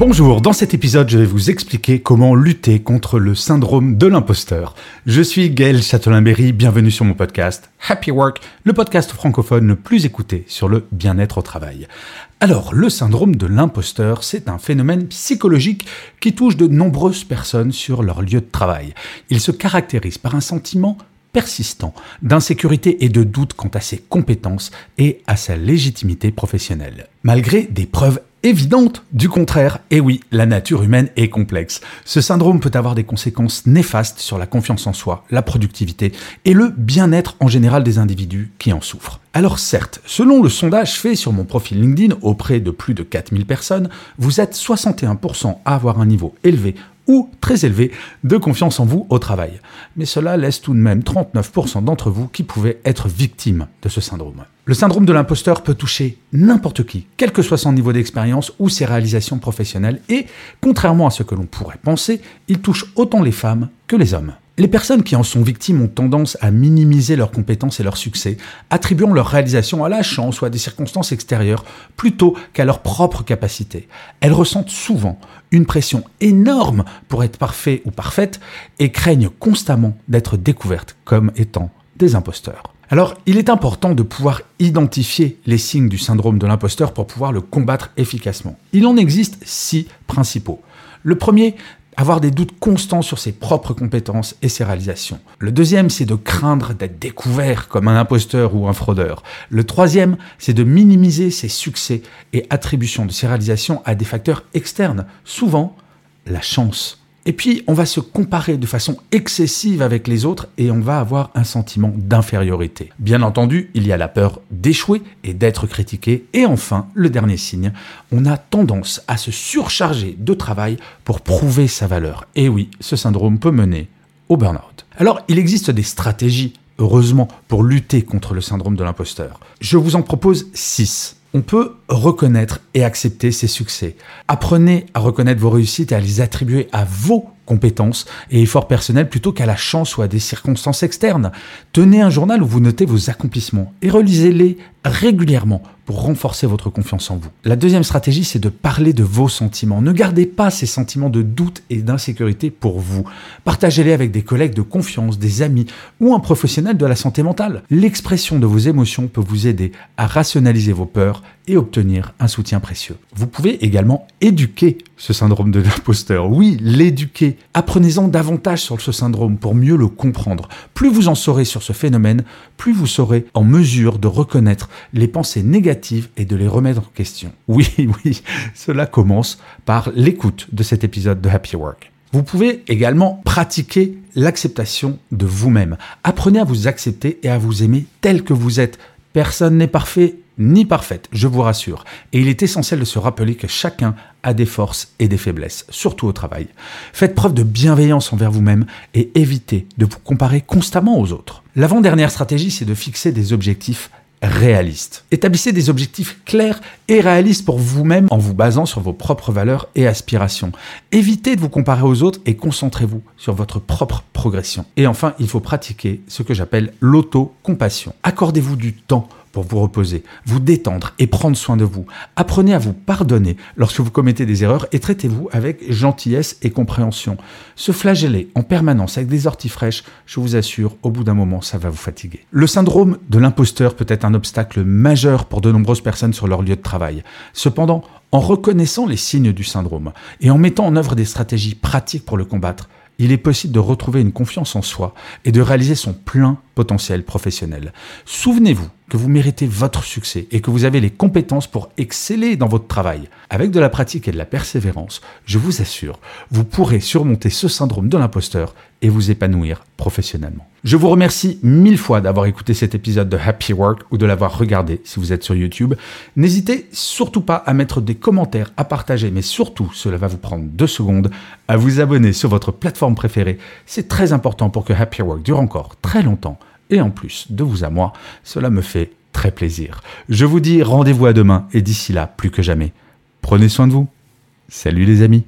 Bonjour, dans cet épisode, je vais vous expliquer comment lutter contre le syndrome de l'imposteur. Je suis Gaël Châtelain-Berry, bienvenue sur mon podcast Happy Work, le podcast francophone le plus écouté sur le bien-être au travail. Alors, le syndrome de l'imposteur, c'est un phénomène psychologique qui touche de nombreuses personnes sur leur lieu de travail. Il se caractérise par un sentiment persistant d'insécurité et de doute quant à ses compétences et à sa légitimité professionnelle. Malgré des preuves évidentes du contraire, et oui, la nature humaine est complexe. Ce syndrome peut avoir des conséquences néfastes sur la confiance en soi, la productivité et le bien-être en général des individus qui en souffrent. Alors certes, selon le sondage fait sur mon profil LinkedIn auprès de plus de 4000 personnes, vous êtes 61% à avoir un niveau élevé ou très élevé de confiance en vous au travail. Mais cela laisse tout de même 39% d'entre vous qui pouvaient être victimes de ce syndrome. Le syndrome de l'imposteur peut toucher n'importe qui, quel que soit son niveau d'expérience ou ses réalisations professionnelles, et, contrairement à ce que l'on pourrait penser, il touche autant les femmes que les hommes. Les personnes qui en sont victimes ont tendance à minimiser leurs compétences et leurs succès, attribuant leur réalisation à la chance ou à des circonstances extérieures plutôt qu'à leurs propres capacités. Elles ressentent souvent une pression énorme pour être parfait ou parfaite et craignent constamment d'être découvertes comme étant des imposteurs. Alors, il est important de pouvoir identifier les signes du syndrome de l'imposteur pour pouvoir le combattre efficacement. Il en existe six principaux. Le premier, avoir des doutes constants sur ses propres compétences et ses réalisations. Le deuxième, c'est de craindre d'être découvert comme un imposteur ou un fraudeur. Le troisième, c'est de minimiser ses succès et attributions de ses réalisations à des facteurs externes, souvent la chance. Et puis, on va se comparer de façon excessive avec les autres et on va avoir un sentiment d'infériorité. Bien entendu, il y a la peur d'échouer et d'être critiqué. Et enfin, le dernier signe, on a tendance à se surcharger de travail pour prouver sa valeur. Et oui, ce syndrome peut mener au burn-out. Alors, il existe des stratégies, heureusement, pour lutter contre le syndrome de l'imposteur. Je vous en propose six. On peut reconnaître et accepter ses succès. Apprenez à reconnaître vos réussites et à les attribuer à vos compétences et efforts personnels plutôt qu'à la chance ou à des circonstances externes. Tenez un journal où vous notez vos accomplissements et relisez-les régulièrement pour renforcer votre confiance en vous. La deuxième stratégie, c'est de parler de vos sentiments. Ne gardez pas ces sentiments de doute et d'insécurité pour vous. Partagez-les avec des collègues de confiance, des amis ou un professionnel de la santé mentale. L'expression de vos émotions peut vous aider à rationaliser vos peurs et obtenir un soutien précieux. Vous pouvez également éduquer ce syndrome de l'imposteur. Oui, l'éduquer. Apprenez-en davantage sur ce syndrome pour mieux le comprendre. Plus vous en saurez sur ce phénomène, plus vous serez en mesure de reconnaître les pensées négatives et de les remettre en question. Oui, oui, cela commence par l'écoute de cet épisode de Happy Work. Vous pouvez également pratiquer l'acceptation de vous-même. Apprenez à vous accepter et à vous aimer tel que vous êtes. Personne n'est parfait ni parfaite, je vous rassure. Et il est essentiel de se rappeler que chacun a des forces et des faiblesses, surtout au travail. Faites preuve de bienveillance envers vous-même et évitez de vous comparer constamment aux autres. L'avant-dernière stratégie, c'est de fixer des objectifs réalistes. Établissez des objectifs clairs et réalistes pour vous-même en vous basant sur vos propres valeurs et aspirations. Évitez de vous comparer aux autres et concentrez-vous sur votre propre progression. Et enfin, il faut pratiquer ce que j'appelle l'auto-compassion. Accordez-vous du temps pour vous reposer, vous détendre et prendre soin de vous. Apprenez à vous pardonner lorsque vous commettez des erreurs et traitez-vous avec gentillesse et compréhension. Se flageller en permanence avec des orties fraîches, je vous assure, au bout d'un moment, ça va vous fatiguer. Le syndrome de l'imposteur peut être un obstacle majeur pour de nombreuses personnes sur leur lieu de travail. Cependant, en reconnaissant les signes du syndrome et en mettant en œuvre des stratégies pratiques pour le combattre, il est possible de retrouver une confiance en soi et de réaliser son plein potentiel professionnel. Souvenez-vous que vous méritez votre succès et que vous avez les compétences pour exceller dans votre travail. Avec de la pratique et de la persévérance, je vous assure, vous pourrez surmonter ce syndrome de l'imposteur et vous épanouir professionnellement. Je vous remercie mille fois d'avoir écouté cet épisode de Happy Work ou de l'avoir regardé si vous êtes sur YouTube. N'hésitez surtout pas à mettre des commentaires, à partager, mais surtout, cela va vous prendre deux secondes, à vous abonner sur votre plateforme préférée. C'est très important pour que Happy Work dure encore très longtemps. Et en plus, de vous à moi, cela me fait très plaisir. Je vous dis rendez-vous à demain et d'ici là, plus que jamais, prenez soin de vous. Salut les amis